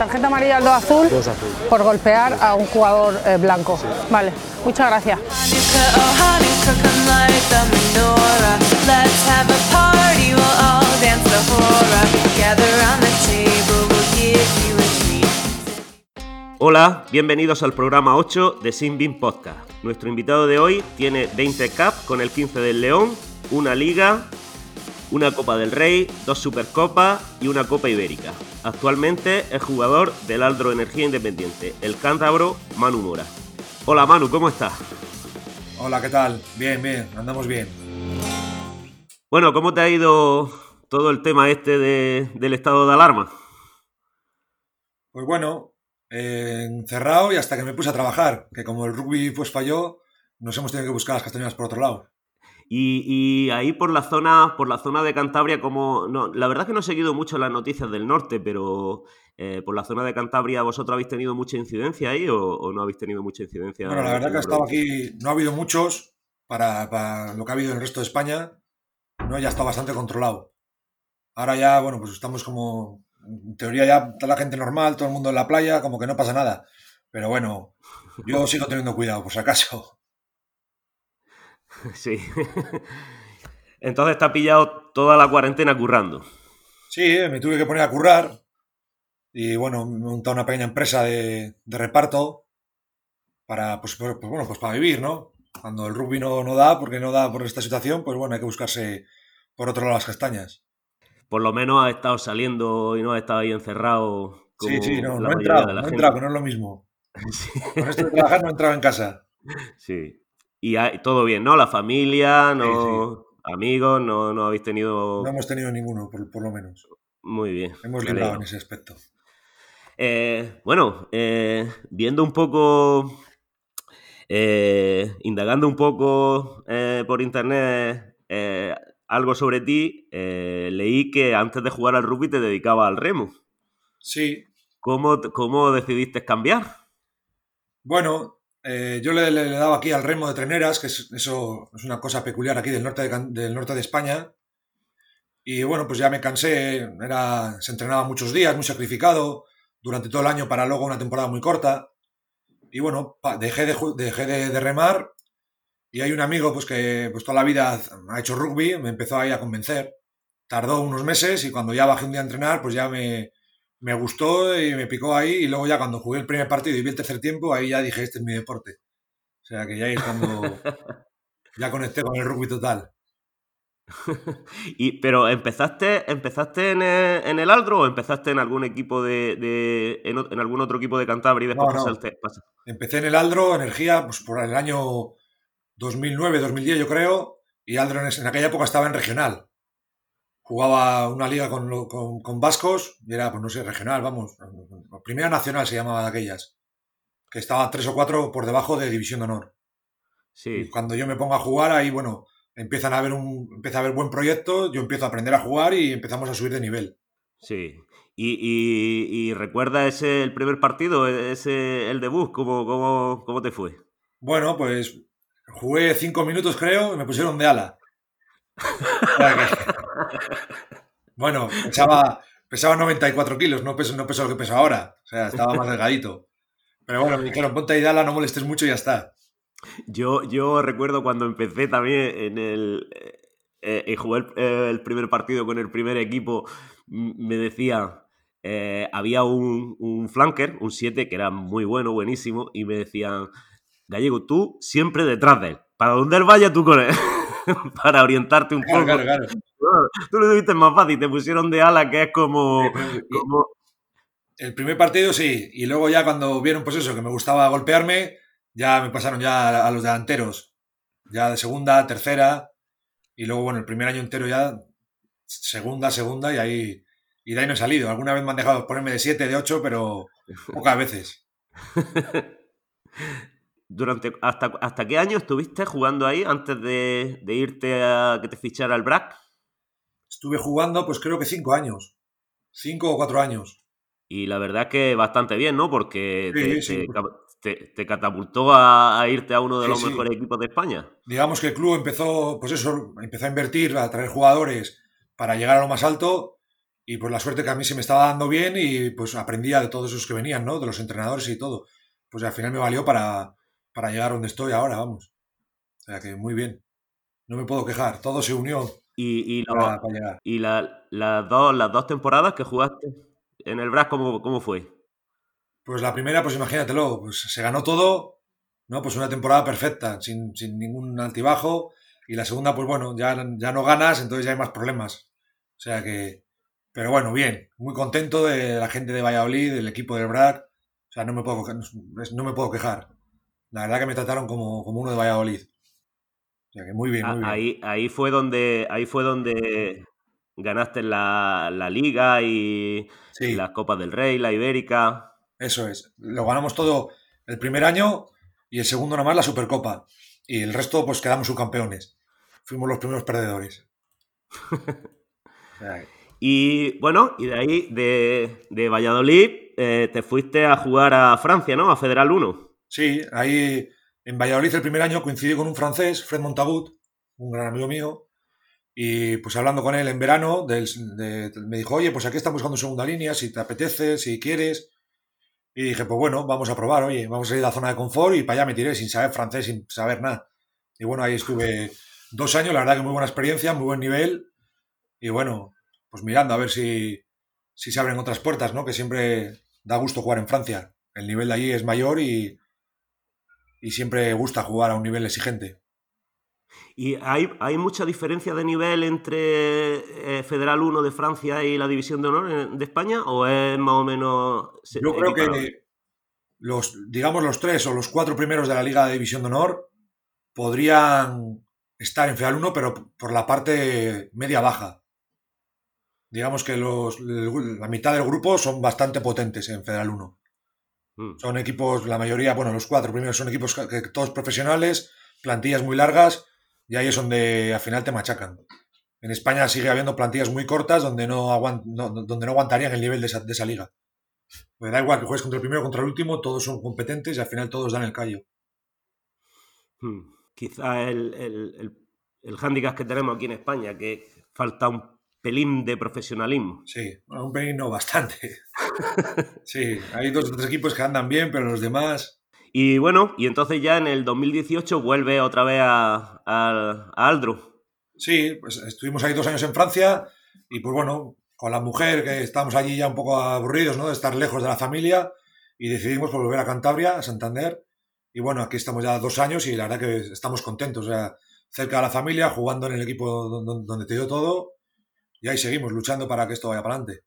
tarjeta amarilla al 2 azul, por golpear a un jugador eh, blanco. Vale, muchas gracias. Hola, bienvenidos al programa 8 de Sin Podcast. Nuestro invitado de hoy tiene 20 Cup con el 15 del León, una Liga, una Copa del Rey, dos Supercopas y una Copa Ibérica. Actualmente es jugador del Aldro Energía Independiente, el cántabro Manu Mora. Hola Manu, ¿cómo estás? Hola, ¿qué tal? Bien, bien, andamos bien. Bueno, ¿cómo te ha ido todo el tema este del estado de alarma? Pues bueno, eh, encerrado y hasta que me puse a trabajar, que como el rugby pues falló, nos hemos tenido que buscar las castañas por otro lado. Y, ahí por la zona, por la zona de Cantabria, como no, la verdad es que no he seguido mucho las noticias del norte, pero eh, por la zona de Cantabria, ¿vosotros habéis tenido mucha incidencia ahí o, no habéis tenido mucha incidencia? Bueno, la verdad que ha estado aquí, no ha habido muchos para, lo que ha habido en el resto de España, no ya está bastante controlado. Ahora ya, bueno, pues estamos como, en teoría ya está la gente normal, todo el mundo en la playa, como que no pasa nada. Pero bueno, yo sigo teniendo cuidado, por si acaso. Sí. Entonces te ha pillado toda la cuarentena currando. Sí, me tuve que poner a currar. Y bueno, me he montado una pequeña empresa de, reparto para, pues, pues, bueno, pues para vivir, ¿no? Cuando el rugby no, no da, porque no da por esta situación, pues bueno, hay que buscarse por otro lado las castañas. Por lo menos ha estado saliendo y no ha estado ahí encerrado. sí, sí, no, no he entrado, no he entrado, que no es lo mismo. Con esto de trabajar no he entrado en casa. Sí. Y todo bien, ¿no? La familia, no, amigos, no, no habéis tenido... No hemos tenido ninguno, por, lo menos. Muy bien. Hemos librado en ese aspecto. Eh, bueno, eh, viendo un poco, eh, indagando un poco por internet algo sobre ti, leí que antes de jugar al rugby te dedicaba al remo. Sí. ¿Cómo, cómo decidiste cambiar? Bueno, eh, yo le, daba aquí al remo de treneras, que es, eso es una cosa peculiar aquí del norte de, del norte de España. Y bueno, pues ya me cansé, era, se entrenaba muchos días, muy sacrificado, durante todo el año para luego una temporada muy corta. Y bueno, dejé, de, dejé de, remar y hay un amigo pues que pues toda la vida ha hecho rugby, me empezó ahí a convencer. Tardó unos meses y cuando ya bajé un día a entrenar, pues ya me, me gustó y me picó ahí y luego ya cuando jugué el primer partido y vi el tercer tiempo, ahí ya dije, este es mi deporte. O sea que ya es cuando ya conecté con el rugby total. y, pero empezaste, empezaste en el, en el, Aldro o empezaste en algún equipo de, en, algún otro equipo de Cantabria y después no, Empecé en el Aldro, energía, pues por el año 2009, 2010 yo creo, y Aldro en aquella época estaba en regional jugaba una liga con, con, vascos y era, pues no sé, regional, vamos. Primera Nacional se llamaba de aquellas. Que estaba tres o cuatro por debajo de División de Honor. Sí. cuando yo me pongo a jugar, ahí, bueno, empiezan a haber un, empieza a haber buen proyecto, yo empiezo a aprender a jugar y empezamos a subir de nivel. Sí. ¿Y, recuerda ese el primer partido, ese el debut? ¿Cómo, cómo, cómo te fue? Bueno, pues jugué cinco minutos, creo, y me pusieron de ala. bueno, pesaba, pesaba 94 kilos, no peso, no peso lo que peso ahora. O sea, estaba más delgadito. Pero bueno, me dijeron, ponte ahí Dala, no molestes mucho y ya está. Yo, yo recuerdo cuando empecé también en el... Eh, y jugué el, primer partido con el primer equipo, me decía, eh, había un, un, flanker, un 7, que era muy bueno, buenísimo, y me decían, Gallego, tú siempre detrás de él. Para donde él vaya, tú con él. para orientarte un poco. Claro, claro. Tú lo tuviste más fácil, te pusieron de ala, que es como, El primer partido sí, y luego ya cuando vieron pues eso, que me gustaba golpearme, ya me pasaron ya a los delanteros. Ya de segunda, tercera, y luego, bueno, el primer año entero ya segunda, segunda, y ahí, y de ahí no he salido. Alguna vez me han dejado ponerme de siete, de ocho, pero pocas veces. Durante, hasta, ¿Hasta qué año estuviste jugando ahí antes de, irte a que te fichara el BRAC? Estuve jugando, pues creo que cinco años. Cinco o cuatro años. Y la verdad que bastante bien, ¿no? Porque te, catapultó a, irte a uno de los mejores equipos de España. Digamos que el club empezó, pues eso, empezó a invertir, a traer jugadores para llegar a lo más alto. y pues la suerte que a mí se me estaba dando bien y pues aprendía de todos esos que venían, ¿no? De los entrenadores y todo. Pues al final me valió para, para llegar donde estoy ahora, vamos. O sea que muy bien. No me puedo quejar, todo se unió y, y, y la, las, dos, las dos temporadas que jugaste en el BRAS, ¿cómo, ¿cómo fue? Pues la primera, pues imagínatelo, pues se ganó todo, ¿no? Pues una temporada perfecta, sin, sin ningún altibajo. Y la segunda, pues bueno, ya, ya no ganas, entonces ya hay más problemas. O sea que, pero bueno, bien, muy contento de la gente de Valladolid, del equipo del BRAC. O sea, no me puedo, no me puedo quejar. La verdad que me trataron como, como uno de Valladolid. O sea que muy bien, muy bien. Ahí, ahí, fue donde, ahí fue donde ganaste la, la Liga y, y, las Copas del Rey, la Ibérica. Eso es. Lo ganamos todo el primer año y el segundo nomás la Supercopa. Y el resto, pues quedamos subcampeones. Fuimos los primeros perdedores. y bueno, y de ahí, de, de Valladolid, eh, te fuiste a jugar a Francia, ¿no? A Federal 1. Sí, ahí en Valladolid el primer año coincidí con un francés, Fred Montagut, un gran amigo mío, y pues hablando con él en verano, me dijo, oye, pues aquí estamos buscando segunda línea, si te apetece, si quieres. Y dije, pues bueno, vamos a probar, oye, vamos a ir a la zona de confort y para allá me tiré sin saber francés, sin saber nada. Y bueno, ahí estuve dos años, la verdad que muy buena experiencia, muy buen nivel. Y bueno, pues mirando a ver si, si se abren otras puertas, ¿no? Que siempre da gusto jugar en Francia. El nivel de allí es mayor y, y siempre gusta jugar a un nivel exigente. ¿Y hay, hay mucha diferencia de nivel entre eh, Federal 1 de Francia y la División de Honor de España? ¿O es más o menos.? Yo creo que los, digamos, los tres o los cuatro primeros de la Liga de División de Honor podrían estar en Federal 1, pero por la parte media-baja. Digamos que los, la mitad del grupo son bastante potentes en Federal 1. Mm. Son equipos, la mayoría, bueno, los cuatro primeros son equipos que, todos profesionales, plantillas muy largas, y ahí es donde al final te machacan. En España sigue habiendo plantillas muy cortas donde no, donde no aguantarían el nivel de esa, de esa liga. Pues da igual que juegues contra el primero o contra el último, todos son competentes y al final todos dan el callo. Hmm. Quizá el, el, el, el hándicap que tenemos aquí en España, que falta un pelín de profesionalismo. Sí, un pelín no, bastante. sí, hay dos o tres equipos que andan bien, pero los demás... Y bueno, y entonces ya en el 2018 vuelve otra vez a, a, a Aldro. Sí, pues estuvimos ahí dos años en Francia y pues bueno, con la mujer que estábamos allí ya un poco aburridos, ¿no? De estar lejos de la familia y decidimos volver a Cantabria, a Santander. Y bueno, aquí estamos ya dos años y la verdad que estamos contentos, o sea, cerca de la familia, jugando en el equipo donde te dio todo y ahí seguimos luchando para que esto vaya para adelante.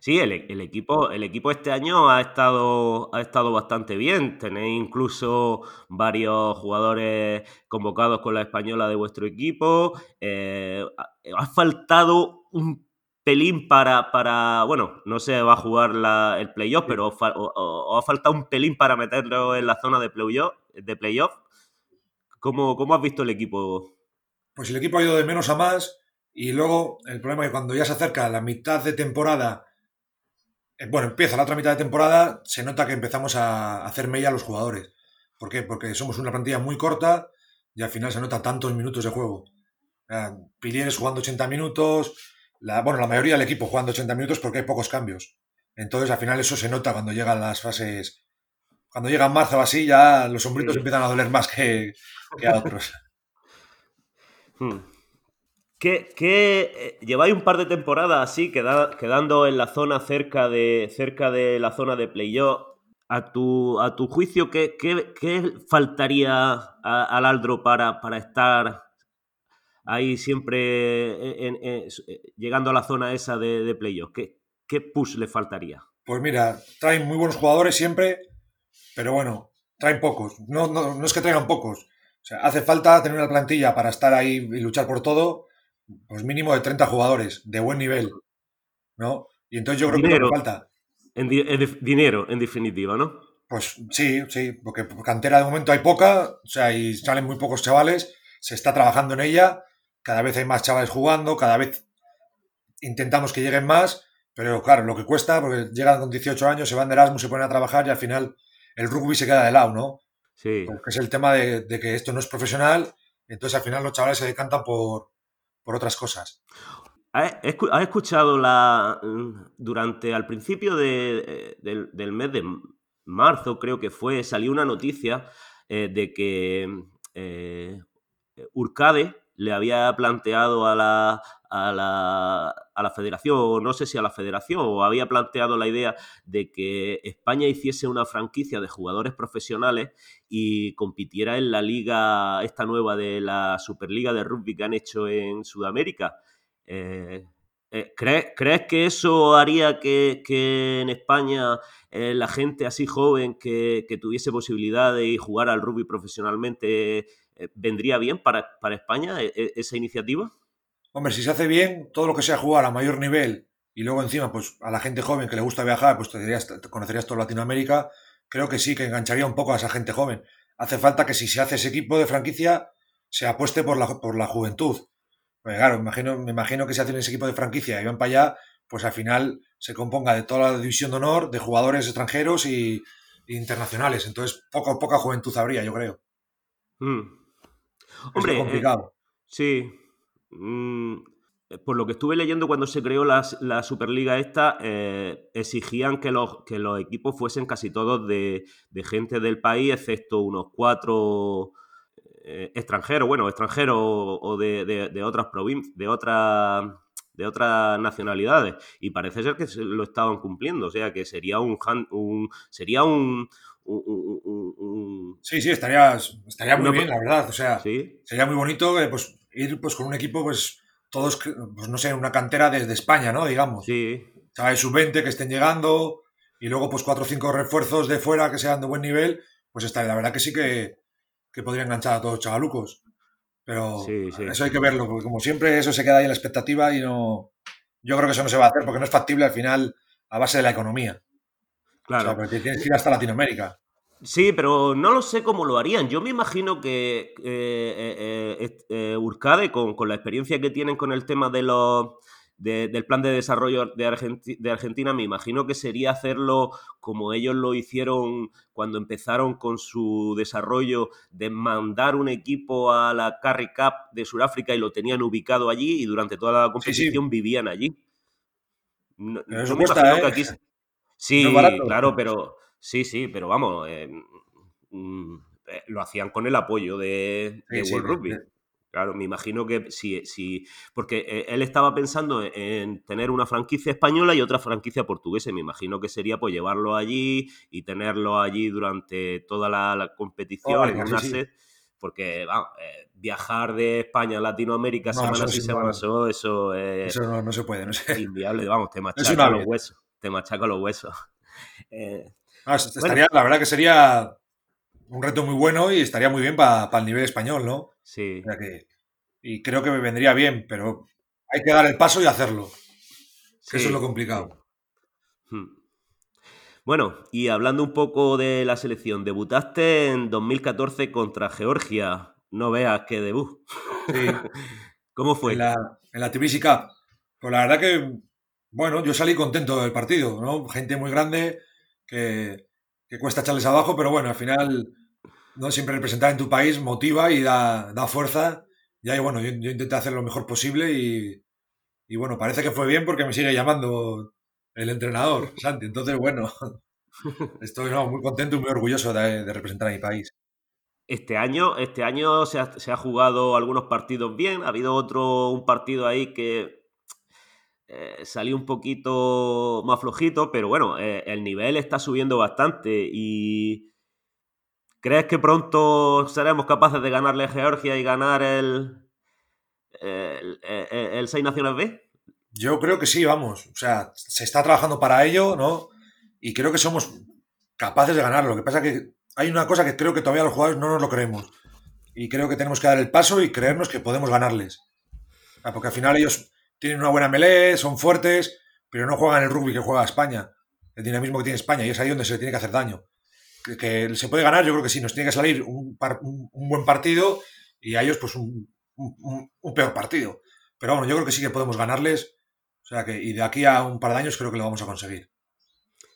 Sí, el, el, equipo, el equipo este año ha estado, ha estado bastante bien. Tenéis incluso varios jugadores convocados con la española de vuestro equipo. Eh, ha faltado un pelín para, para, bueno, no se va a jugar la, el playoff, pero fa, o, o, ha faltado un pelín para meterlo en la zona de playoff. De playoff. ¿Cómo, ¿Cómo has visto el equipo? Pues el equipo ha ido de menos a más y luego el problema es que cuando ya se acerca la mitad de temporada, eh, bueno, empieza la otra mitad de temporada, se nota que empezamos a hacer mella a los jugadores. ¿Por qué? Porque somos una plantilla muy corta y al final se nota tantos minutos de juego. Pilieres jugando 80 minutos, la, bueno, la mayoría del equipo jugando 80 minutos porque hay pocos cambios. Entonces al final eso se nota cuando llegan las fases. Cuando llega marzo o así, ya los hombritos sí. empiezan a doler más que, que a otros. Hmm que, eh, lleváis un par de temporadas así, queda, quedando en la zona cerca de, cerca de la zona de playoff. A tu, a tu juicio, ¿qué, qué, qué faltaría al Aldro para, para estar ahí siempre en, en, en, llegando a la zona esa de, de playoff? ¿Qué, ¿Qué push le faltaría? Pues mira, traen muy buenos jugadores siempre, pero bueno, traen pocos. No, no, no es que traigan pocos. O sea, hace falta tener una plantilla para estar ahí y luchar por todo pues mínimo de 30 jugadores de buen nivel, ¿no? Y entonces yo creo dinero, que falta. En, di en, dinero, en definitiva, ¿no? Pues sí, sí, porque cantera de momento hay poca, o sea, y salen muy pocos chavales, se está trabajando en ella, cada vez hay más chavales jugando, cada vez intentamos que lleguen más, pero claro, lo que cuesta, porque llegan con 18 años, se van de Erasmus, se ponen a trabajar y al final el rugby se queda de lado, ¿no? Sí. Porque es el tema de, de que esto no es profesional, entonces al final los chavales se decantan por, por otras cosas. ¿Has escuchado la durante al principio de, del, mes de marzo, creo que fue, salió una noticia eh, de que eh, Urcade le había planteado a la, a la, a la federación, no sé si a la federación, o había planteado la idea de que España hiciese una franquicia de jugadores profesionales y compitiera en la liga, esta nueva de la Superliga de Rugby que han hecho en Sudamérica. Eh, eh, ¿crees, que eso haría que, en España eh, la gente así joven que, tuviese posibilidad de jugar al rugby profesionalmente vendría bien para, para España e, e, esa iniciativa? Hombre, si se hace bien, todo lo que sea jugar a mayor nivel y luego encima, pues a la gente joven que le gusta viajar, pues te, dirías, conocerías toda Latinoamérica, creo que sí, que engancharía un poco a esa gente joven. Hace falta que si se hace ese equipo de franquicia, se apueste por la, por la juventud. Pues claro, me imagino, me imagino que si hacen ese equipo de franquicia y van para allá, pues al final se componga de toda la división de honor, de jugadores extranjeros y, internacionales. Entonces, poco, poca juventud habría, yo creo. Hmm. Hombre, es complicado. Eh, sí, Mm, por lo que estuve leyendo cuando se creó la, Superliga esta, eh, exigían que los, que los equipos fuesen casi todos de, gente del país, excepto unos cuatro eh, extranjeros, bueno, extranjeros o, de, otras provincias, de otras de otras nacionalidades y parece ser que lo estaban cumpliendo, o sea que sería un, un sería un, sí, sí, estaría, estaría muy bien, la verdad. O sea, sería muy bonito eh, pues, ir pues con un equipo, pues todos, pues no sé, una cantera desde España, ¿no? Digamos. Sí. Chavales sub-20 que estén llegando y luego pues cuatro o cinco refuerzos de fuera que sean de buen nivel, pues está, la verdad que sí que, que podría enganchar a todos los chavalucos. Pero eso hay que verlo, porque como siempre eso se queda ahí en la expectativa y no... Yo creo que eso no se va a hacer porque no es factible al final a base de la economía. Claro. O sea, porque tienes que ir hasta Latinoamérica. Sí, pero no lo sé cómo lo harían. Yo me imagino que eh, eh, eh, Urcade, con, la experiencia que tienen con el tema de los, del plan de desarrollo de, de, Argentina, me imagino que sería hacerlo como ellos lo hicieron cuando empezaron con su desarrollo de mandar un equipo a la Carry Cup de Sudáfrica y lo tenían ubicado allí y durante toda la competición vivían allí. No, imagino que aquí... Sí, claro, pero Sí, sí, pero vamos, eh, mm, eh, lo hacían con el apoyo de, World Rugby. Claro, me imagino que sí, sí, porque eh, él estaba pensando en tener una franquicia española y otra franquicia portuguesa. Me imagino que sería pues llevarlo allí y tenerlo allí durante toda la, competición en una porque vamos, viajar de España a Latinoamérica semanas y semanas, eso, eso, eso no, se puede, no sé. Inviable, vamos, te machaca los huesos, te machaca los huesos. Ah, estaría, La verdad que sería un reto muy bueno y estaría muy bien para el nivel español, ¿no? Sí. y creo que me vendría bien, pero hay que dar el paso y hacerlo. Eso es lo complicado. Hmm. Bueno, y hablando un poco de la selección, debutaste en 2014 contra Georgia. No veas qué debut. Sí. ¿Cómo fue? En la, en la Cup. Pues la verdad que, bueno, yo salí contento del partido, ¿no? Gente muy grande, que, cuesta echarles abajo, pero bueno, al final no siempre representar en tu país motiva y da, fuerza. Y ahí, bueno, yo, intenté hacer lo mejor posible y, bueno, parece que fue bien porque me sigue llamando el entrenador, Santi. Entonces, bueno, estoy muy contento y muy orgulloso de, representar a mi país. Este año, este año se ha, se ha, jugado algunos partidos bien. Ha habido otro, un partido ahí que eh, salió un poquito más flojito, pero bueno, eh, el nivel está subiendo bastante y ¿crees que pronto seremos capaces de ganarle a Georgia y ganar el, el, el, Seis Naciones B? Yo creo que sí, vamos. O sea, se está trabajando para ello, ¿no? Y creo que somos capaces de ganarlo. Lo que pasa es que hay una cosa que creo que todavía los jugadores no nos lo creemos. Y creo que tenemos que dar el paso y creernos que podemos ganarles. Porque al final ellos tienen una buena melee, son fuertes, pero no juegan el rugby que juega España, el dinamismo que tiene España, y es ahí donde se le tiene que hacer daño. Que, se puede ganar, yo creo que sí, nos tiene que salir un, buen partido y a ellos pues un, peor partido. Pero bueno, yo creo que sí que podemos ganarles, o sea que, y de aquí a un par de años creo que lo vamos a conseguir.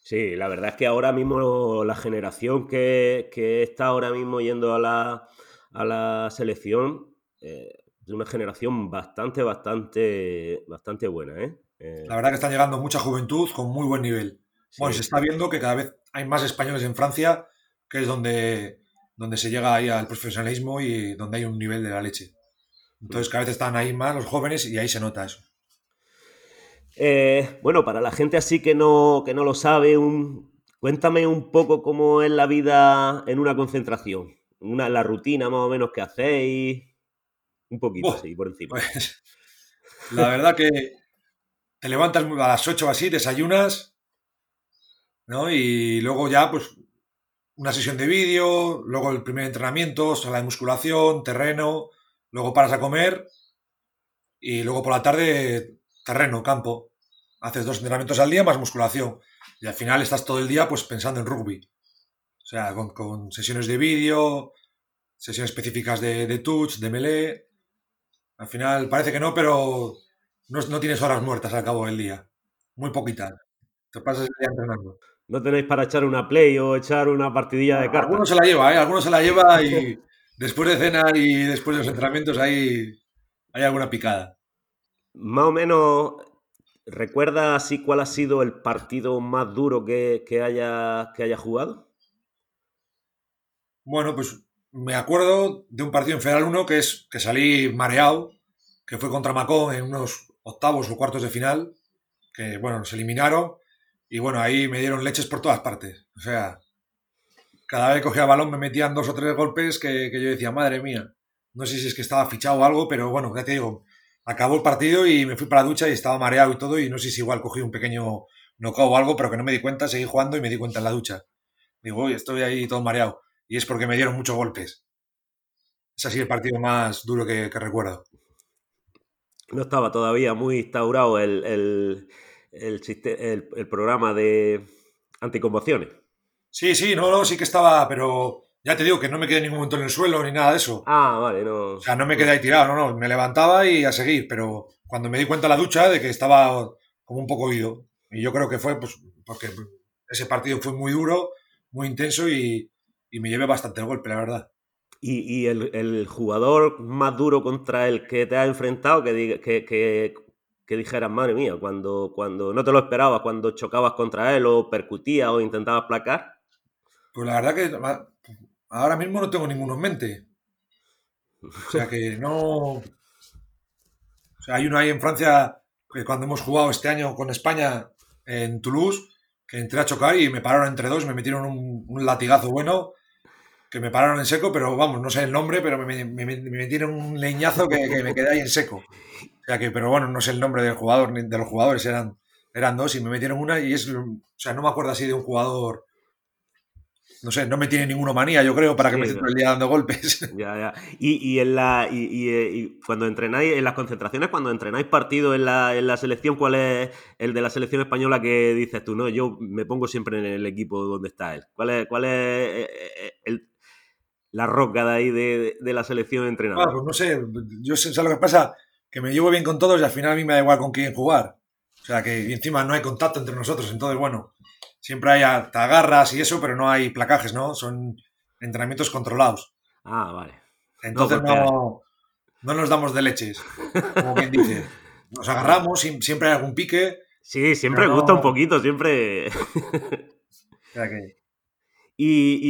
Sí, la verdad es que ahora mismo la generación que, está ahora mismo yendo a la, selección, eh, una generación bastante, bastante, bastante buena, ¿eh? ¿eh? La verdad que están llegando mucha juventud con muy buen nivel. Bueno, se está viendo que cada vez hay más españoles en Francia, que es donde, donde se llega ahí al profesionalismo y donde hay un nivel de la leche. Entonces cada vez están ahí más los jóvenes y ahí se nota eso. Eh, bueno, para la gente así que no, que no lo sabe, un, cuéntame un poco cómo es la vida en una concentración, una, la rutina más o menos que hacéis, un poquito así, por encima. Pues, la verdad que te levantas a las 8 o así, desayunas, ¿no? Y luego ya, pues, una sesión de vídeo, luego el primer entrenamiento, sala de musculación, terreno, luego paras a comer y luego por la tarde terreno, campo. Haces dos entrenamientos al día más musculación. Y al final estás todo el día pues pensando en rugby. O sea, con, sesiones de vídeo, sesiones específicas de, touch, de melee. Al final parece que no, pero no, tienes horas muertas al cabo del día. Muy poquitas. Te pasas el día entrenando. No tenéis para echar una play o echar una partidilla de cartas. Algunos se la lleva, ¿eh? Algunos se la lleva y después de cenar y después de los entrenamientos hay, hay alguna picada. Más o menos, ¿recuerda así cuál ha sido el partido más duro que, haya, que haya jugado? Bueno, pues me acuerdo de un partido en Federal 1 que es que salí mareado, que fue contra Macón en unos octavos o cuartos de final, que bueno, nos eliminaron y bueno, ahí me dieron leches por todas partes. O sea, cada vez que cogía balón me metían dos o tres golpes que, que yo decía, madre mía, no sé si es que estaba fichado o algo, pero bueno, ya te digo, acabó el partido y me fui para la ducha y estaba mareado y todo y no sé si igual cogí un pequeño knockout o algo, pero que no me di cuenta, seguí jugando y me di cuenta en la ducha. Digo, uy, estoy ahí todo mareado. Y es porque me dieron muchos golpes. Es así el partido más duro que, recuerdo. No estaba todavía muy instaurado el, el, el, el programa de anticonmociones. Sí, sí, no, no, sí que estaba, pero ya te digo que no me quedé en ningún momento en el suelo ni nada de eso. Ah, vale, no. O sea, no me quedé ahí tirado, no, no. Me levantaba y a seguir, pero cuando me di cuenta en la ducha de que estaba como un poco oído. Y yo creo que fue, pues, porque ese partido fue muy duro, muy intenso y, me llevé bastante el golpe, la verdad. ¿Y, el, jugador más duro contra el que te has enfrentado, que, que, que, que dijeras, madre mía, cuando, cuando no te lo esperabas, cuando chocabas contra él o percutías o intentabas placar? Pues la verdad que Ahora mismo no tengo ninguno en mente. O sea que no. O sea, hay uno ahí en Francia que cuando hemos jugado este año con España en Toulouse, que entré a chocar y me pararon entre dos, me metieron un, latigazo bueno, que me pararon en seco, pero vamos, no sé el nombre, pero me, metieron un leñazo que, me quedé ahí en seco. O sea que, pero bueno, no sé el nombre del jugador, ni de los jugadores, eran, eran dos y me metieron una y es, o sea, no me acuerdo así de un jugador no sé, no me tiene ninguna manía, yo creo, para que me esté el día dando golpes. Ya, ya. Y, en la, y, cuando entrenáis, en las concentraciones, cuando entrenáis partido en la, en la selección, ¿cuál es el de la selección española que dices tú? No, yo me pongo siempre en el equipo donde está él. ¿Cuál es, cuál es eh, eh, el, la roca de ahí de, la selección entrenada? Ah, pues no sé, yo sé, lo que pasa, que me llevo bien con todos y al final a mí me da igual con quién jugar. O sea que encima no hay contacto entre nosotros, entonces bueno, siempre hay agarras y eso, pero no hay placajes, ¿no? Son entrenamientos controlados. Ah, vale. Entonces no, no, nos damos de leches, como quien dice. Nos agarramos, siempre hay algún pique. Sí, siempre gusta un poquito, siempre. ¿Y,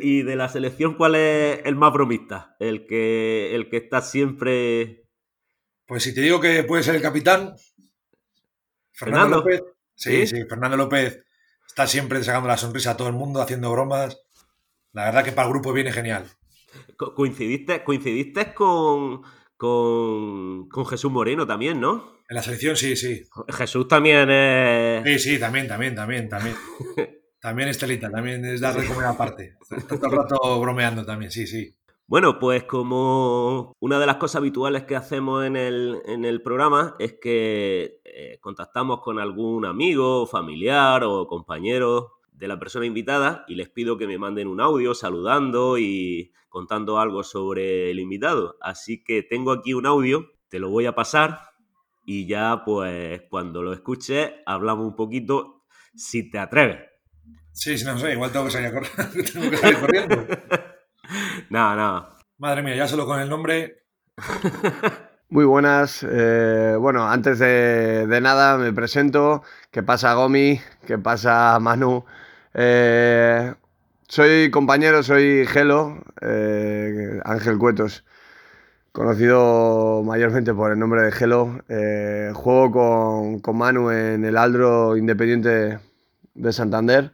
y, de, la selección, ¿cuál es el más bromista? El que, el que está siempre. Pues si te digo que puede ser el capitán. Fernando, López. sí, sí, Fernando López Está siempre sacando la sonrisa a todo el mundo, haciendo bromas. La verdad que para el grupo viene genial. Coincidiste, coincidiste con, con, Jesús Moreno también, ¿no? En la selección, sí, sí. Jesús también es. Sí, sí, también, también, también, también. también Estelita, también es darle comer aparte. Está todo el rato bromeando también, sí, sí. Bueno, pues como una de las cosas habituales que hacemos en el, programa es que eh, contactamos con algún amigo, familiar o compañero de la persona invitada y les pido que me manden un audio saludando y contando algo sobre el invitado. Así que tengo aquí un audio, te lo voy a pasar y ya pues cuando lo escuches hablamos un poquito si te atreves. Sí, sí, no sé, igual tengo que salir, tengo que salir corriendo. no, no. Madre mía, ya solo con el nombre. Muy buenas. Eh, bueno, antes de, nada me presento. ¿Qué pasa Gomi? ¿Qué pasa Manu? Eh, soy compañero, soy Gelo, eh, Ángel Cuetos, conocido mayormente por el nombre de Gelo. juego con, con, Manu en el Aldro Independiente de Santander.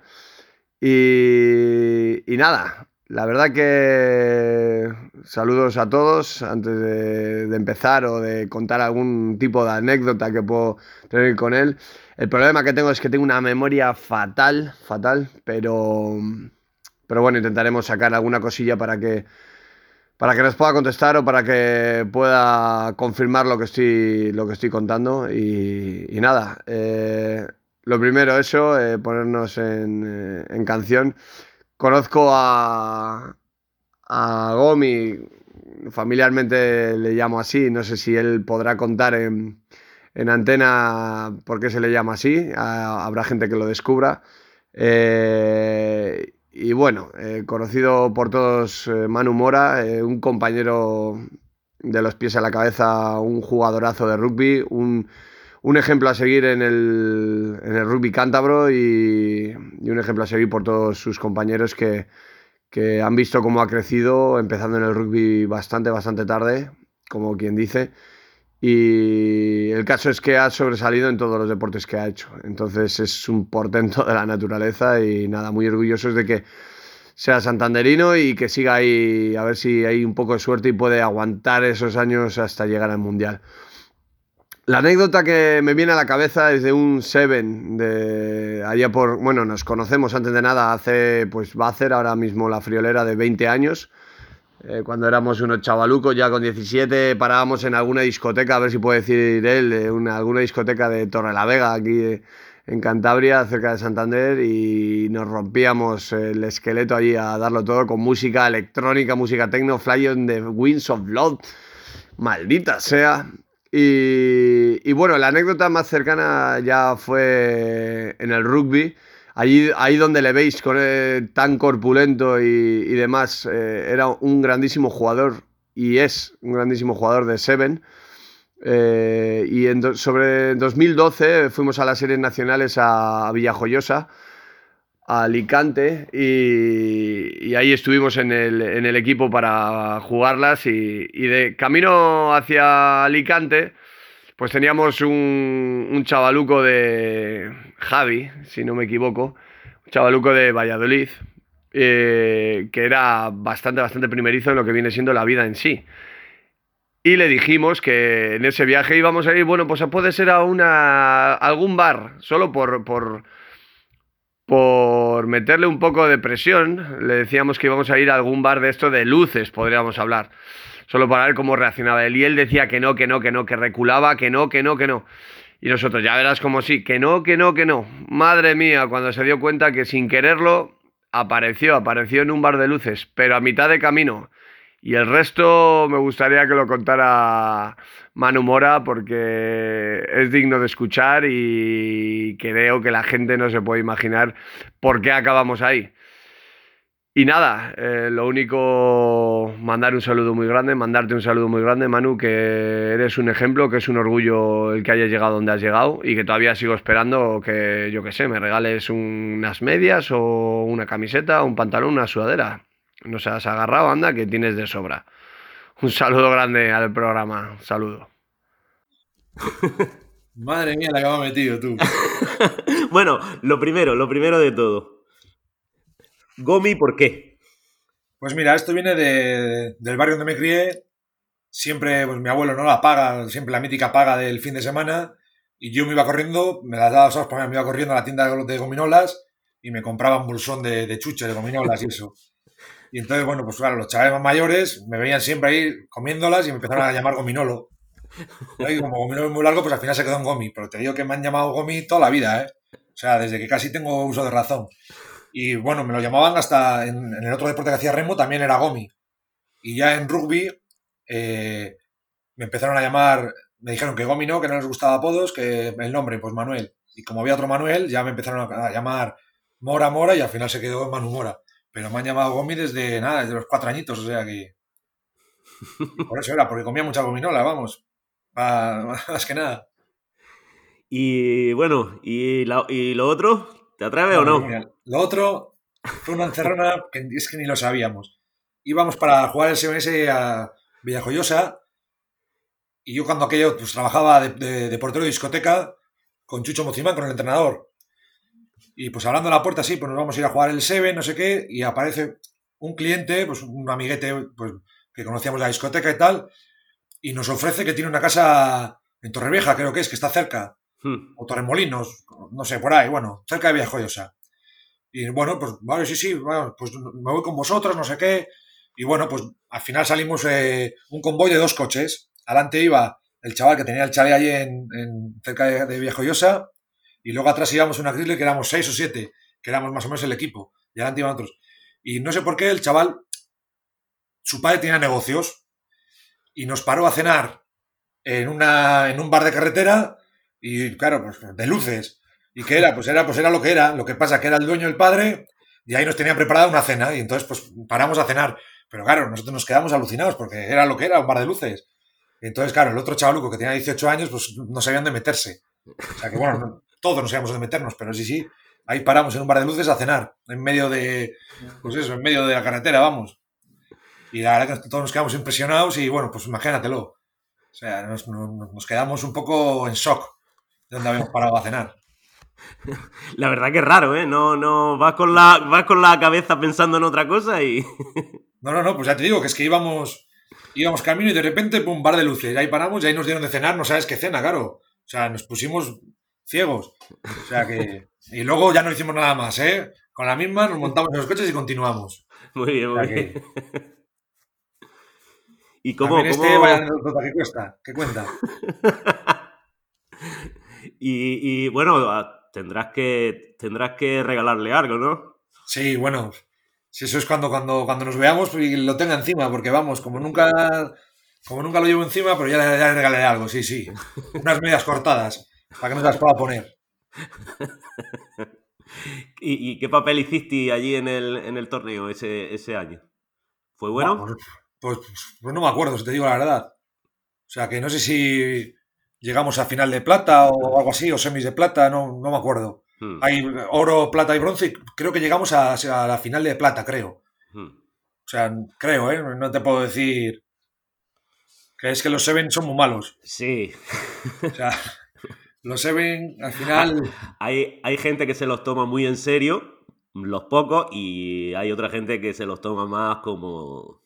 Y, y nada, la verdad que saludos a todos antes de, empezar o de contar algún tipo de anécdota que puedo tener con él. El problema que tengo es que tengo una memoria fatal, fatal, pero, pero bueno, intentaremos sacar alguna cosilla para que, para que nos pueda contestar o para que pueda confirmar lo que estoy, lo que estoy contando. Y, nada, eh, lo primero eso, eh, ponernos en, eh, en canción. Conozco a, a Gomi, familiarmente le llamo así, no sé si él podrá contar en, antena por qué se le llama así, habrá gente que lo descubra. Eh, y bueno, conocido por todos Manu Mora, un compañero de los pies a la cabeza, un jugadorazo de rugby, un, un ejemplo a seguir en el, en el rugby cántabro y, un ejemplo a seguir por todos sus compañeros que, que, han visto cómo ha crecido, empezando en el rugby bastante, bastante tarde, como quien dice. Y el caso es que ha sobresalido en todos los deportes que ha hecho. Entonces es un portento de la naturaleza y nada, muy orgullosos de que sea santanderino y que siga ahí, a ver si hay un poco de suerte y puede aguantar esos años hasta llegar al Mundial. La anécdota que me viene a la cabeza es de un Seven, de allá por, bueno, nos conocemos antes de nada, hace, pues va a hacer ahora mismo la friolera de 20 años, eh, cuando éramos unos chavalucos, ya con 17 parábamos en alguna discoteca, a ver si puede decir él, eh, una, alguna discoteca de Torre la Vega, aquí eh, en Cantabria, cerca de Santander, y nos rompíamos el esqueleto allí a darlo todo con música electrónica, música techno, Fly on the Winds of Blood, maldita sea. Y, bueno, la anécdota más cercana ya fue en el rugby. Allí, ahí donde le veis con tan corpulento y, demás, eh, era un grandísimo jugador y es un grandísimo jugador de Seven. Eh, y en sobre 2012 fuimos a las series nacionales a, Villajoyosa, Alicante, y, ahí estuvimos en el, equipo para jugarlas. Y, de camino hacia Alicante, pues teníamos un, chavaluco de Javi, si no me equivoco, un chavaluco de Valladolid, eh, que era bastante, bastante primerizo en lo que viene siendo la vida en sí. Y le dijimos que en ese viaje íbamos a ir, bueno, pues puede ser a una, algún bar, solo por, por meterle un poco de presión. Le decíamos que íbamos a ir a algún bar de esto de luces, podríamos hablar solo para ver cómo reaccionaba él. Y él decía que no, que no, que no, que reculaba, que no, que no, que no. Y nosotros, ya verás como sí, que no, que no, que no. Madre mía, cuando se dio cuenta que sin quererlo apareció, apareció en un bar de luces, pero a mitad de camino. Y el resto me gustaría que lo contara Manu Mora porque es digno de escuchar y creo que la gente no se puede imaginar por qué acabamos ahí. Y nada, eh, lo único, mandar un saludo muy grande, mandarte un saludo muy grande, Manu, que eres un ejemplo, que es un orgullo el que hayas llegado donde has llegado y que todavía sigo esperando que, yo qué sé, me regales unas medias o una camiseta, un pantalón, una sudadera. No se has agarrado, anda, que tienes de sobra. Un saludo grande al programa, saludo. Madre mía, la que me metido tú. bueno, lo primero, lo primero de todo. Gomi, ¿por qué? Pues mira, esto viene del barrio donde me crié. Siempre, pues mi abuelo no la paga, siempre la mítica paga del fin de semana. Y yo me iba corriendo, me las daba para pues me iba corriendo a la tienda de gominolas y me compraba un bolsón de, de chuche, de gominolas y eso. Y entonces, bueno, pues claro, los chavales más mayores me veían siempre ahí comiéndolas y me empezaron a llamar gominolo. Y como gominolo es muy largo, pues al final se quedó en gomi. Pero te digo que me han llamado gomi toda la vida, ¿eh? O sea, desde que casi tengo uso de razón. Y bueno, me lo llamaban hasta en, el otro deporte que hacía Remo también era Gomi. Y ya en rugby eh, me empezaron a llamar, me dijeron que Gomi no, que no les gustaba apodos, que el nombre, pues Manuel. Y como había otro Manuel, ya me empezaron a, llamar Mora Mora y al final se quedó Manu Mora. Pero me han llamado Gomi desde nada, desde los cuatro añitos, o sea que. Por eso era, porque comía mucha gominola, vamos. más que nada. Y bueno, ¿y, y lo otro? ¿Te atreves o no? lo otro fue una encerrona que es que ni lo sabíamos. Íbamos para jugar el SMS a Villajoyosa y yo cuando aquello pues trabajaba de, portero de discoteca con Chucho Mocimán, con el entrenador. Y pues hablando a la puerta, sí, pues nos vamos a ir a jugar el Seven, no sé qué, y aparece un cliente, pues un amiguete pues, que conocíamos la discoteca y tal, y nos ofrece que tiene una casa en Torrevieja, creo que es, que está cerca, hmm. o Torremolinos, no sé, por ahí, bueno, cerca de Villajoyosa. Y bueno, pues vale, sí, sí, pues me voy con vosotros, no sé qué. Y bueno, pues al final salimos eh, un convoy de dos coches. Adelante iba el chaval que tenía el chalet allí en, cerca de, de Viejoyosa y luego atrás íbamos una Grizzly que éramos seis o siete, que éramos más o menos el equipo. Y adelante iban otros. Y no sé por qué el chaval, su padre tenía negocios y nos paró a cenar en, una, en un bar de carretera y claro, pues de luces. ¿Y qué era? Pues era, pues era lo que era. Lo que pasa que era el dueño el padre y ahí nos tenía preparada una cena y entonces pues paramos a cenar. Pero claro, nosotros nos quedamos alucinados porque era lo que era, un bar de luces. Entonces, claro, el otro chavaluco que tenía 18 años, pues no sabían de meterse. O sea que bueno, todos no sabíamos de meternos, pero sí, sí, ahí paramos en un bar de luces a cenar, en medio de, pues eso, en medio de la carretera, vamos. Y la verdad que todos nos quedamos impresionados y bueno, pues imagínatelo. O sea, nos, nos quedamos un poco en shock de donde habíamos parado a cenar. La verdad que es raro, ¿eh? No, no, vas con la, vas con la cabeza pensando en otra cosa y... No, no, no, pues ya te digo que es que íbamos, íbamos camino y de repente, pum, bar de luces, y ahí paramos y ahí nos dieron de cenar, no sabes qué cena, claro. O sea, nos pusimos ciegos. O sea que... Y luego ya no hicimos nada más, ¿eh? Con la misma nos montamos en los coches y continuamos. Muy bien, muy bien. ¿Y cómo, este, cómo... vaya ¿qué cuesta? ¿Qué cuenta? y, y, bueno, tendrás que, tendrás que regalarle algo, ¿no? Sí, bueno, si eso es cuando, cuando, cuando nos veamos y lo tenga encima, porque vamos, como nunca, como nunca lo llevo encima, pero ya, le regalaré algo, sí, sí. Unas medias cortadas, para que no las pueda poner. ¿Y, qué papel hiciste allí en el, en el torneo ese, ese año? ¿Fue bueno? Pues, pues, pues, no me acuerdo, si te digo la verdad. O sea, que no sé si llegamos a final de plata o algo así, o semis de plata, no, no me acuerdo. Hmm. Hay oro, plata y bronce, creo que llegamos a, la final de plata, creo. Hmm. O sea, creo, ¿eh? No te puedo decir que es que los Seven son muy malos. Sí. O sea, los Seven al final... Hay, hay gente que se los toma muy en serio, los pocos, y hay otra gente que se los toma más como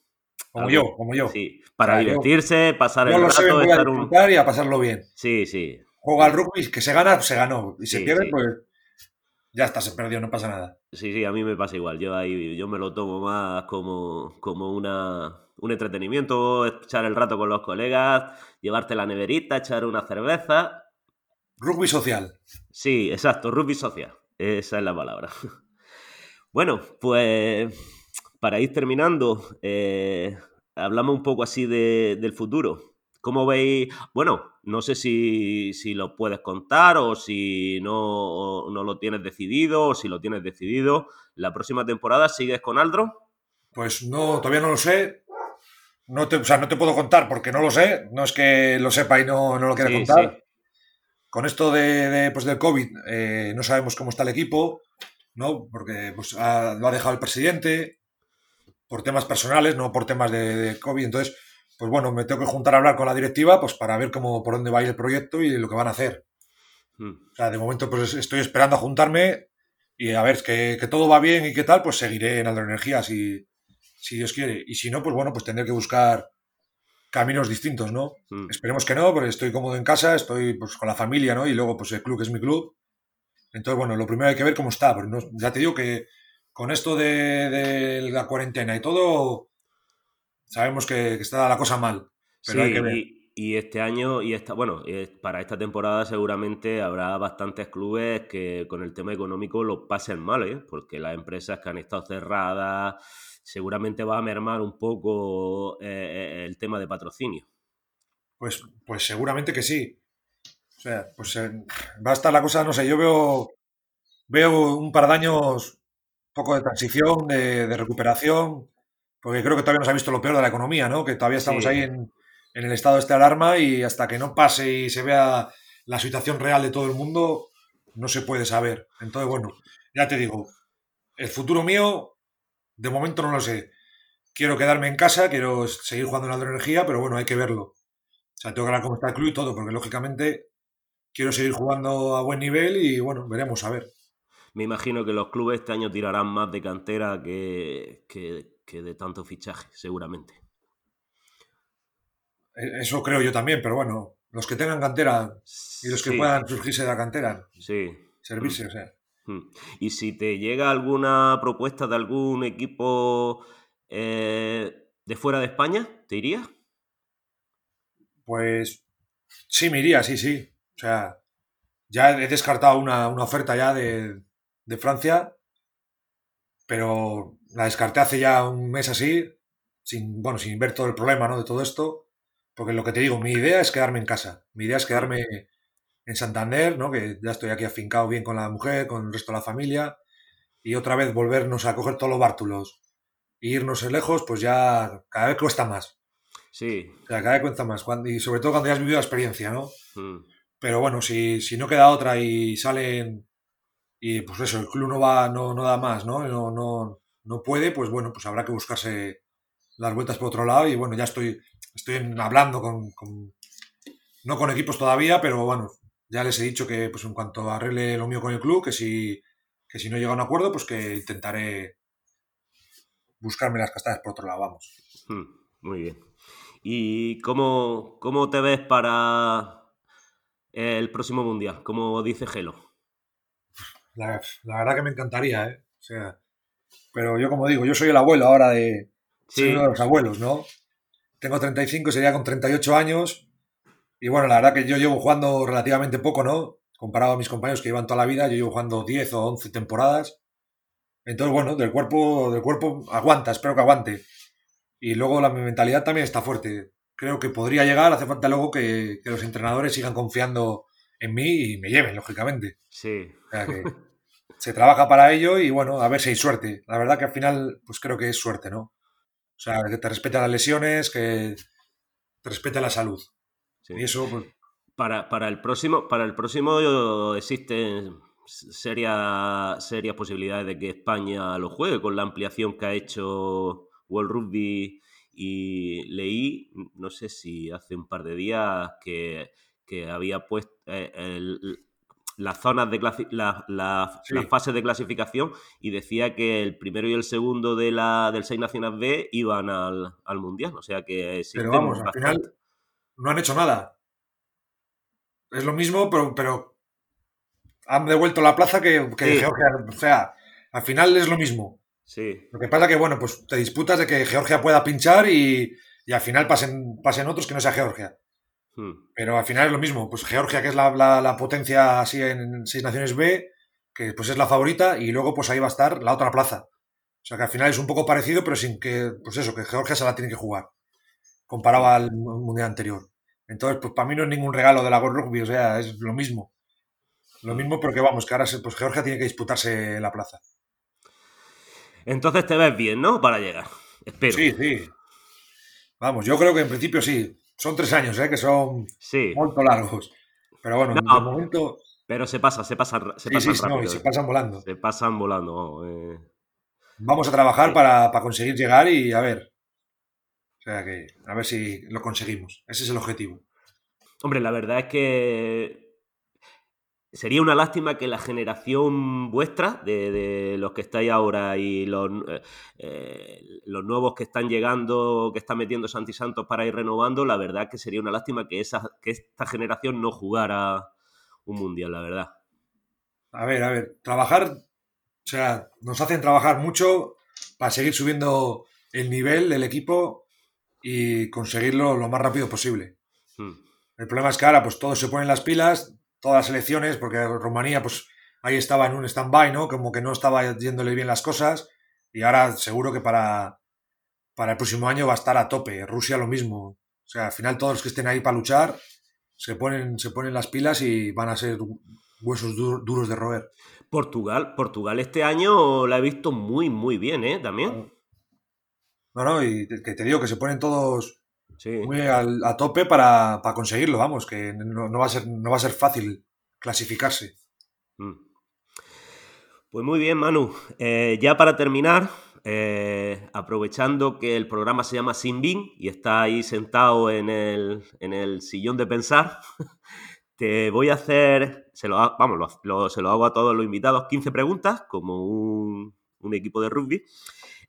como yo, como yo. Sí, para divertirse, pasar el rato, voy estar a un... y a pasarlo bien. Sí, sí. Juega al rugby, que se gana, se ganó. Y se pierde, pues ya está, se perdió, no pasa nada. Sí, sí, a mí me pasa igual. Yo ahí yo me lo tomo más como, como una, un entretenimiento, echar el rato con los colegas, llevarte la neverita, echar una cerveza. Rugby social. Sí, exacto, rugby social. Esa es la palabra. Bueno, pues para ir terminando, eh, hablamos un poco así del futuro. ¿Cómo veis? Bueno, no sé si, lo puedes contar o si no, no, lo tienes decidido o si lo tienes decidido. ¿La próxima temporada sigues con Aldro? Pues no, todavía no lo sé. No te, o sea, no te puedo contar porque no lo sé. No es que lo sepa y no, no lo quiera contar. Con esto de, pues del COVID, eh, no sabemos cómo está el equipo, ¿no? Porque pues, lo ha dejado el presidente, por temas personales, no por temas de, COVID. Entonces, pues bueno, me tengo que juntar a hablar con la directiva pues para ver cómo por dónde va a ir el proyecto y lo que van a hacer. Hmm. O sea, de momento pues estoy esperando a juntarme y a ver que, todo va bien y qué tal, pues seguiré en Aldroenergía si, si Dios quiere. Y si no, pues bueno, pues tendré que buscar caminos distintos, ¿no? Hmm. Esperemos que no, porque estoy cómodo en casa, estoy pues con la familia, ¿no? Y luego pues el club es mi club. Entonces, bueno, lo primero hay que ver cómo está, porque ya te digo que con esto de, la cuarentena y todo, sabemos que, está la cosa mal. Pero hay que ver. Y, este año, y esta, bueno, para esta temporada seguramente habrá bastantes clubes que con el tema económico lo pasen mal, ¿eh? porque las empresas que han estado cerradas, seguramente va a mermar un poco eh, eh, el tema de patrocinio. Pues, pues seguramente que sí. O sea, pues va a estar la cosa, no sé, yo veo, veo un par de años poco de transición, de, recuperación, porque creo que todavía nos ha visto lo peor de la economía, ¿no? Que todavía estamos ahí en, en el estado de esta alarma y hasta que no pase y se vea la situación real de todo el mundo, no se puede saber. Entonces, bueno, ya te digo, el futuro mío, de momento no lo sé. Quiero quedarme en casa, quiero seguir jugando en la energía, pero bueno, hay que verlo. O sea, tengo que hablar cómo está el club y todo, porque lógicamente quiero seguir jugando a buen nivel y bueno, veremos a ver. Me imagino que los clubes este año tirarán más de cantera que, de tanto fichaje, seguramente. E-, eso creo yo también, pero bueno, los que tengan cantera y los que puedan surgirse de la cantera, sí. servirse, o sea. Hmm. Y si te llega alguna propuesta de algún equipo eh, de fuera de España, ¿te irías? Pues sí, me iría, sí, sí. O sea, ya he descartado una, oferta ya de, de, Francia, pero la descarté hace ya un mes así, sin, bueno, sin ver todo el problema ¿no? de todo esto, porque lo que te digo, mi idea es quedarme en casa, mi idea es quedarme en Santander, ¿no? que ya estoy aquí afincado bien con la mujer, con el resto de la familia, y otra vez volvernos a coger todos los bártulos e irnos lejos, pues ya cada vez cuesta más. Sí. O sea, cada vez cuesta más, y sobre todo cuando ya has vivido la experiencia, ¿no? Mm. Pero bueno, si, si no queda otra y salen y pues eso, el club no va, no, no da más, ¿no? No, no, no puede, pues bueno, pues habrá que buscarse las vueltas por otro lado y bueno, ya estoy, estoy hablando con, no con equipos todavía, pero bueno, ya les he dicho que pues en cuanto arregle lo mío con el club, que si, que si no llega a un acuerdo, pues que intentaré buscarme las castañas por otro lado, vamos. Hmm, muy bien. ¿Y cómo, cómo te ves para el próximo mundial, como dice Gelo. La, verdad que me encantaría, ¿eh? O sea, pero yo como digo, yo soy el abuelo ahora de... Sí. uno de los abuelos, ¿no? Tengo 35, sería con 38 años. Y bueno, la verdad que yo llevo jugando relativamente poco, ¿no? Comparado a mis compañeros que llevan toda la vida, yo llevo jugando 10 o 11 temporadas. Entonces, bueno, del cuerpo, del cuerpo aguanta, espero que aguante. Y luego la mentalidad también está fuerte creo que podría llegar, hace falta luego que, los entrenadores sigan confiando en mí y me lleven, lógicamente. Sí. O sea que se trabaja para ello y bueno, a ver si hay suerte. La verdad que al final, pues creo que es suerte, ¿no? O sea, que te respete las lesiones, que te respete la salud. Y eso, pues... Para, para, el próximo, para el próximo existen serias, serias posibilidades de que España lo juegue con la ampliación que ha hecho World Rugby. Y leí, no sé si hace un par de días, que, había puesto eh, las zonas de la, las fases de clasificación y decía que el primero y el segundo de la, del Seis Naciones B iban al, Mundial. O sea que Pero vamos, al final no han hecho nada. Es lo mismo, pero, pero han devuelto la plaza que, que Georgia. O sea, al final es lo mismo. Lo que pasa que, bueno, pues te disputas de que Georgia pueda pinchar y, al final pasen, pasen otros que no sea Georgia. Hmm. Pero al final es lo mismo. Pues Georgia, que es la, potencia así en seis naciones B, que pues es la favorita, y luego pues ahí va a estar la otra plaza. O sea que al final es un poco parecido, pero sin que, pues eso, que Georgia se la tiene que jugar. Comparado al mundial anterior. Entonces, pues para mí no es ningún regalo de la World Rugby, o sea, es lo mismo. Lo mismo porque vamos, que ahora pues Georgia tiene que disputarse la plaza. Entonces te ves bien, ¿no? Para llegar. Espero. Sí, sí. Vamos, yo creo que en principio sí. Son tres años, ¿eh? Que son sí. muy largos. Pero bueno, en el momento. Pero se pasa, se pasa, se pasan rápido. se pasan volando. Se pasan volando. Eh. Vamos a trabajar para, para, conseguir llegar y a ver. O sea que, a ver si lo conseguimos. Ese es el objetivo. Hombre, la verdad es que Sería una lástima que la generación vuestra, de, los que estáis ahora y los, eh, eh, los, nuevos que están llegando, que están metiendo Santi Santos para ir renovando, la verdad que sería una lástima que, esa, que esta generación no jugara un mundial, la verdad. A ver, a ver, trabajar, o sea, nos hacen trabajar mucho para seguir subiendo el nivel del equipo y conseguirlo lo más rápido posible. Hmm. El problema es que ahora pues todos se ponen las pilas, todas las elecciones, porque Rumanía, pues ahí estaba en un stand-by, ¿no? Como que no estaba yéndole bien las cosas. Y ahora seguro que para, para el próximo año va a estar a tope. Rusia lo mismo. O sea, al final todos los que estén ahí para luchar se ponen, se ponen las pilas y van a ser huesos duros de roer. Portugal, Portugal este año la he visto muy, muy bien, ¿eh? También. No, no, y que te digo que se ponen todos muy a tope para, conseguirlo, vamos, que no, va a ser, no va a ser fácil clasificarse. Mm. Pues muy bien, Manu. Eh, ya para terminar, eh, aprovechando que el programa se llama Sin y está ahí sentado en el, en el sillón de pensar, te voy a hacer, se lo, vamos, se lo hago a todos los invitados, 15 preguntas, como un, un equipo de rugby.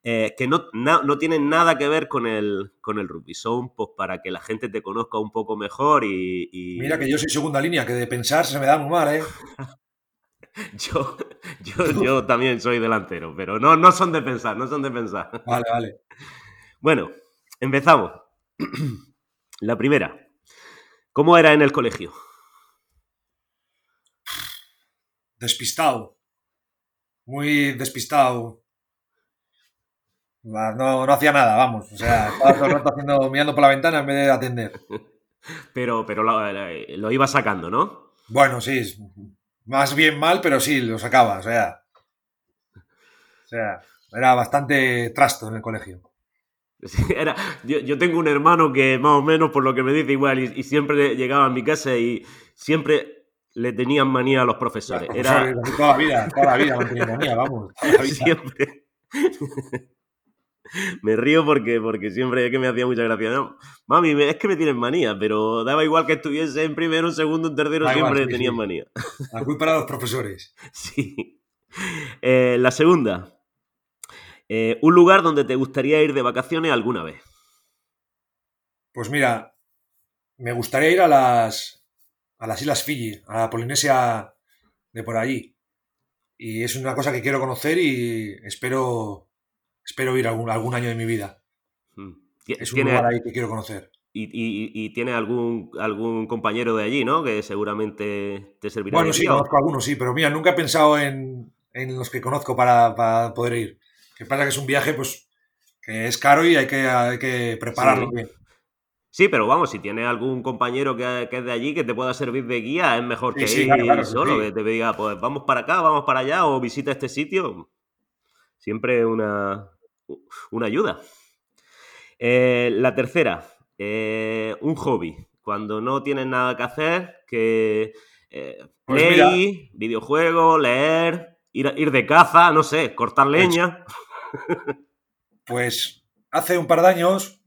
Eh, que no, no, tienen nada que ver con el, con el rugby. Son pues, para que la gente te conozca un poco mejor y, Mira que yo soy segunda línea, que de pensar se me da muy mal, ¿eh? yo, yo, también soy delantero, pero no, no son de pensar, no son de pensar. Vale, vale. Bueno, empezamos. La primera. ¿Cómo era en el colegio? Despistado. Muy despistado. No, no hacía nada, vamos. O sea, estaba todo el rato haciendo, mirando por la ventana en vez de atender. Pero, pero lo, iba sacando, ¿no? Bueno, sí. Más bien mal, pero sí, lo sacaba. O sea. O sea, era bastante trasto en el colegio. era, yo, tengo un hermano que más o menos, por lo que me dice, igual, y, siempre llegaba a mi casa y siempre le tenían manía a los profesores. era... Toda la vida, toda la vida manía, vamos. Siempre. me río porque, porque siempre es que me hacía mucha gracia. mami, es que me tienen manía, pero daba igual que estuviese en primero, en segundo, en tercero, siempre tenían manía. La culpa era los profesores. Sí. Eh, la segunda. Eh, un lugar donde te gustaría ir de vacaciones alguna vez. Pues mira, me gustaría ir a las, a las Islas Fiji, a la Polinesia de por allí. Y es una cosa que quiero conocer y espero espero ir algún, algún año de mi vida. Hmm. Es un lugar ahí que quiero conocer. Y, tiene algún, algún compañero de allí, ¿no? Que seguramente te servirá. Bueno, sí, conozco algunos, sí, pero mira, nunca he pensado en, los que conozco para, poder ir. Que pasa que es un viaje, pues, que es caro y hay que, hay que prepararlo bien. Sí, pero vamos, si tiene algún compañero que, es de allí que te pueda servir de guía, es mejor que ir solo, que te diga, pues vamos para acá, vamos para allá o visita este sitio. Siempre una, una ayuda. Eh, la tercera, eh, un hobby. Cuando no tienes nada que hacer, que eh, pues videojuegos, leer, ir, ir, de caza, no sé, cortar pues leña. Pues hace un par de años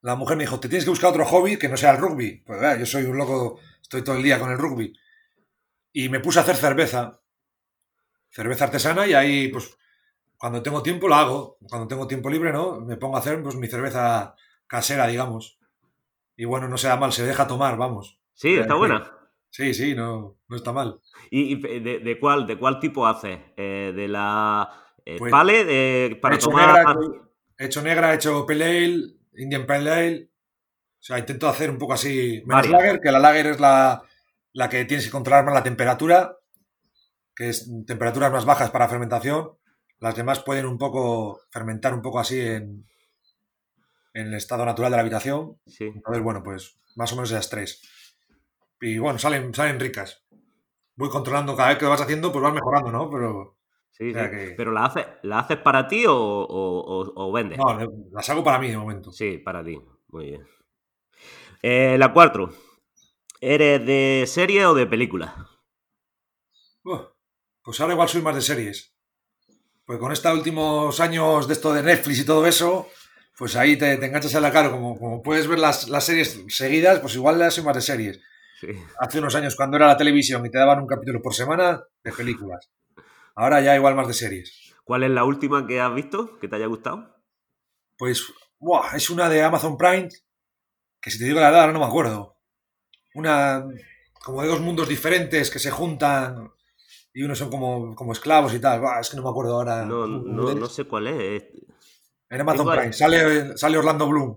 la mujer me dijo, te tienes que buscar otro hobby que no sea el rugby. Pues yo soy un loco, estoy todo el día con el rugby. Y me puse a hacer cerveza. Cerveza artesana y ahí pues cuando tengo tiempo lo hago. Cuando tengo tiempo libre, ¿no? Me pongo a hacer pues, mi cerveza casera, digamos. Y bueno, no se da mal, se deja tomar, vamos. Sí, está buena. Sí, sí, no, no está mal. ¿Y, de, cuál, de cuál tipo haces? Eh, ¿De la eh, pues, pale? De, para hecho tomar... Negra, he hecho negra, he hecho pale ale, Indian pale ale. O sea, intento hacer un poco así. Menos lager, que la lager es la, la que tienes que controlar más la temperatura, que es temperaturas más bajas para fermentación. Las demás pueden un poco fermentar un poco así en, en el estado natural de la habitación. Sí. Entonces, bueno, pues más o menos esas tres. Y bueno, salen, salen ricas. Voy controlando cada vez que lo vas haciendo, pues vas mejorando, ¿no? Pero. Sí, Pero ¿la haces, ¿la haces para ti o, o, vendes? No, las hago para mí de momento. Sí, para ti. Muy bien. Eh, la cuatro. ¿Eres de serie o de película? pues ahora igual soy más de series. Pues con estos últimos años de esto de Netflix y todo eso, pues ahí te, enganchas a la cara. Como, como puedes ver las, series seguidas, pues igual le soy más de series. Hace unos años, cuando era la televisión y te daban un capítulo por semana de películas. Ahora ya igual más de series. ¿Cuál es la última que has visto que te haya gustado? Pues, es una de Amazon Prime, que si te digo la verdad, no me acuerdo. Una, como de dos mundos diferentes que se juntan y unos son como, como esclavos y tal. es que no me acuerdo ahora. No, no, no sé cuál es. En Amazon Prime. Sale, sale Orlando Bloom.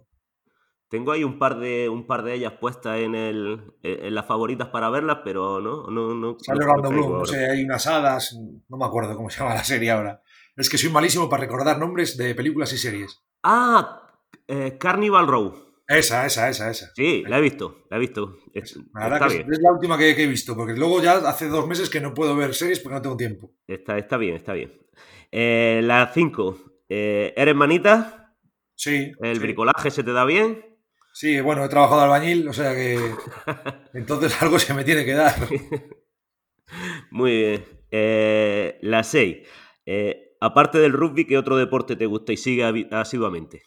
Tengo ahí un par de un par de ellas puestas en el en las favoritas para verlas, pero no no no. Sale Orlando Bloom, no sé, hay unas hadas, no me acuerdo cómo se llama la serie ahora. Es que soy malísimo para recordar nombres de películas y series. Ah, eh, Carnival Row. Esa, esa, esa, esa. Sí, la he visto, la he visto. Es, la última que, he visto, porque luego ya hace dos meses que no puedo ver series porque no tengo tiempo. Está, está bien, está bien. Eh, la 5. Eh, ¿Eres manita? Sí. ¿El bricolaje se te da bien? Sí, bueno, he trabajado albañil, o sea que entonces algo se me tiene que dar. Muy bien. Eh, la 6. Eh, aparte del rugby, ¿qué otro deporte te gusta y sigue asiduamente?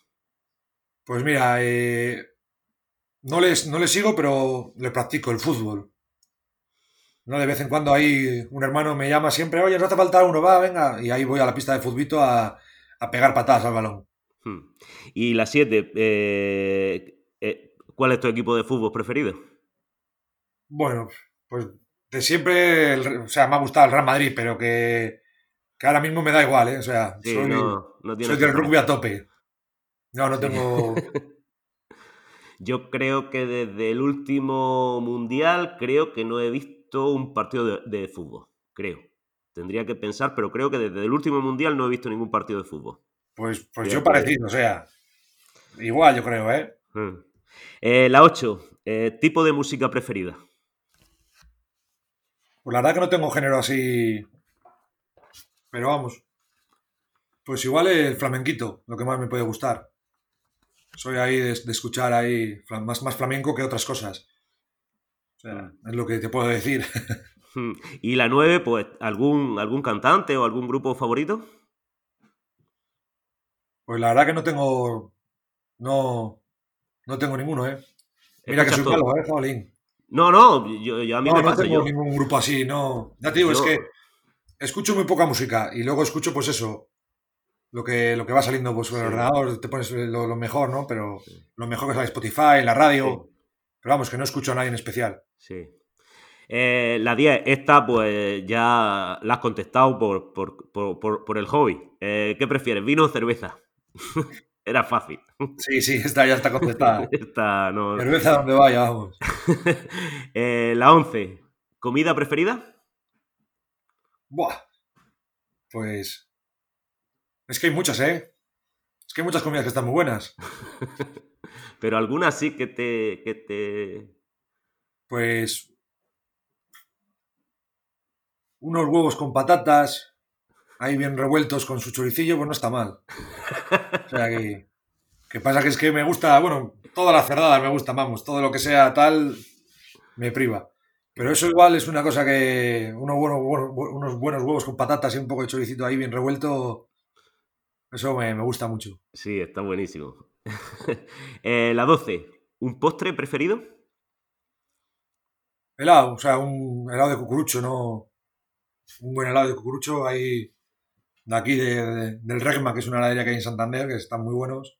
Pues mira, eh, no, les, no le sigo, pero le practico el fútbol. ¿no? De vez en cuando ahí un hermano me llama siempre, oye, no hace falta uno, va, venga. Y ahí voy a la pista de futbito a, pegar patadas al balón. Hmm. Y la 7, eh, eh, ¿cuál es tu equipo de fútbol preferido? Bueno, pues de siempre, o sea, me ha gustado el Real Madrid, pero que, ahora mismo me da igual, ¿eh? O sea, soy, del rugby a tope. No, no tengo... Yo creo que desde el último mundial, creo que no he visto un partido de, fútbol. Creo. Tendría que pensar, pero creo que desde el último mundial no he visto ningún partido de fútbol. Pues, pues yo parecido, o sea. Igual, yo creo, ¿eh? Hmm. eh la 8. Eh, tipo de música preferida. Pues la verdad que no tengo género así. Pero vamos. Pues igual el flamenquito, lo que más me puede gustar. Soy ahí de, escuchar ahí más, más flamenco que otras cosas. O sea, es lo que te puedo decir. Hmm. ¿Y la 9, pues, algún, algún cantante o algún grupo favorito? Pues la verdad que no tengo. No. No tengo ninguno, ¿eh? Mira que soy malo, ¿eh, Jabalín? No, no, yo, a mí no, me pasa. No tengo ningún grupo así, no. Ya te digo, es que escucho muy poca música y luego escucho, pues eso, lo que, lo que va saliendo pues, el ordenador, te pones lo, mejor, ¿no? Pero lo mejor que es la Spotify, la radio. Pero vamos, que no escucho a nadie en especial. Sí. Eh, la 10, esta pues ya la has contestado por, por, el hobby. Eh, ¿Qué prefieres, vino o cerveza? Era fácil. Sí, sí, esta ya está contestada. esta no... Cerveza donde vaya, vamos. Eh, la 11, ¿comida preferida? Buah. Pues es que hay muchas, ¿eh? Es que hay muchas comidas que están muy buenas. Pero algunas sí que te, que te... Pues... Unos huevos con patatas, ahí bien revueltos con su choricillo, pues no está mal. O sea que... Que pasa que es que me gusta, bueno, toda la cerrada me gusta, vamos, todo lo que sea tal me priva. Pero eso igual es una cosa que unos buenos huevos con patatas y un poco de choricito ahí bien revuelto, eso me, gusta mucho. Sí, está buenísimo. Eh, la 12. ¿Un postre preferido? Helado, o sea, un helado de cucurucho, ¿no? Un buen helado de cucurucho ahí de aquí del Regma, que es una heladería que hay en Santander, que están muy buenos.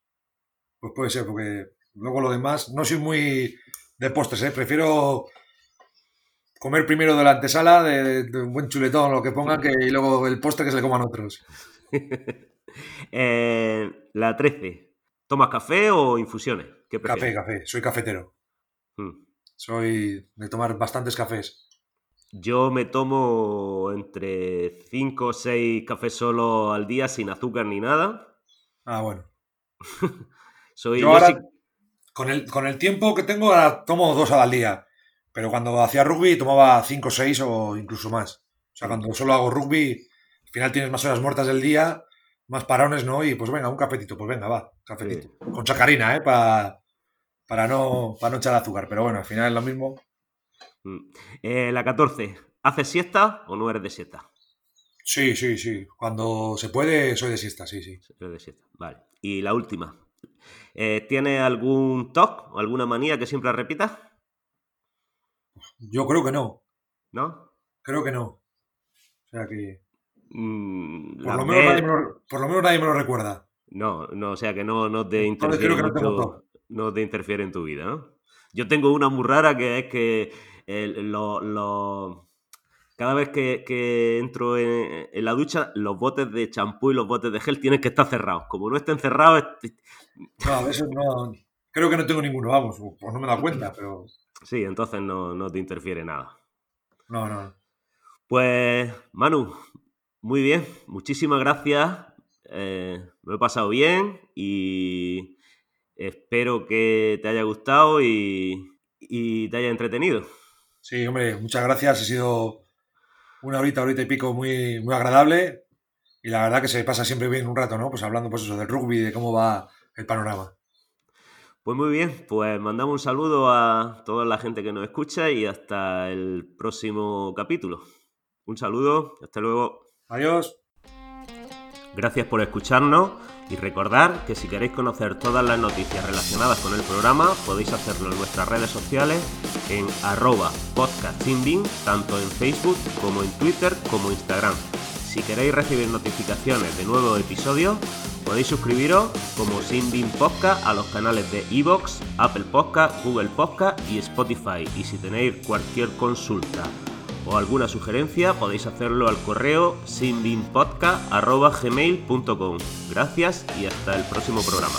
Pues puede ser, porque luego lo demás, no soy muy de postres, ¿eh? prefiero comer primero de la antesala, de, un buen chuletón, lo que pongan, que, y luego el postre que se le coman otros. Eh, la 13. ¿Tomas café o infusiones? café, café. Soy cafetero. Hmm. Soy de tomar bastantes cafés. Yo me tomo entre 5 o 6 cafés solo al día sin azúcar ni nada. Ah, bueno. Soy, ahora, con, el, con el tiempo que tengo, ahora tomo dos al día. Pero cuando hacía rugby tomaba 5 o 6 o incluso más. O sea, cuando solo hago rugby, al final tienes más horas muertas del día más parones, ¿no? Y pues venga, un cafetito, pues venga, va, cafetito. Con chacarina, ¿eh? Para, para, no, para no echar azúcar, pero bueno, al final es lo mismo. Mm. Eh, la 14, ¿haces siesta o no eres de siesta? Sí, sí, sí. Cuando se puede, soy de siesta, sí, sí. Soy de siesta, vale. Y la última, eh, ¿tienes algún toque o alguna manía que siempre repitas? Yo creo que no. ¿No? Creo que no. O sea que Mm, por, lo menos nadie me lo, recuerda. No, no, o sea que no, no te interfiere. No, te interfiere en tu vida, ¿no? Yo tengo una muy rara que es que cada vez que, entro en, la ducha, los botes de champú y los botes de gel tienen que estar cerrados. Como no estén cerrados. No, eso no. Creo que no tengo ninguno, vamos, pues no me da cuenta, pero. Sí, entonces no, no te interfiere nada. No, no. Pues, Manu, muy bien, muchísimas gracias. Eh, me he pasado bien y espero que te haya gustado y, te haya entretenido. Sí, hombre, muchas gracias. Ha sido una horita, horita y pico muy, muy agradable. Y la verdad que se pasa siempre bien un rato, ¿no? Pues hablando pues eso del rugby, de cómo va el panorama. Pues muy bien, pues mandamos un saludo a toda la gente que nos escucha y hasta el próximo capítulo. Un saludo, hasta luego. Adiós. Gracias por escucharnos y recordar que si queréis conocer todas las noticias relacionadas con el programa podéis hacerlo en nuestras redes sociales en arroba tanto en Facebook como en Twitter como Instagram. Si queréis recibir notificaciones de nuevos episodios, podéis suscribiros como Sinbin Podcast a los canales de Evox, Apple Podcast, Google Podcast y Spotify. Y si tenéis cualquier consulta o alguna sugerencia, podéis hacerlo al correo sinbinpodcast.gmail.com. Gracias y hasta el próximo programa.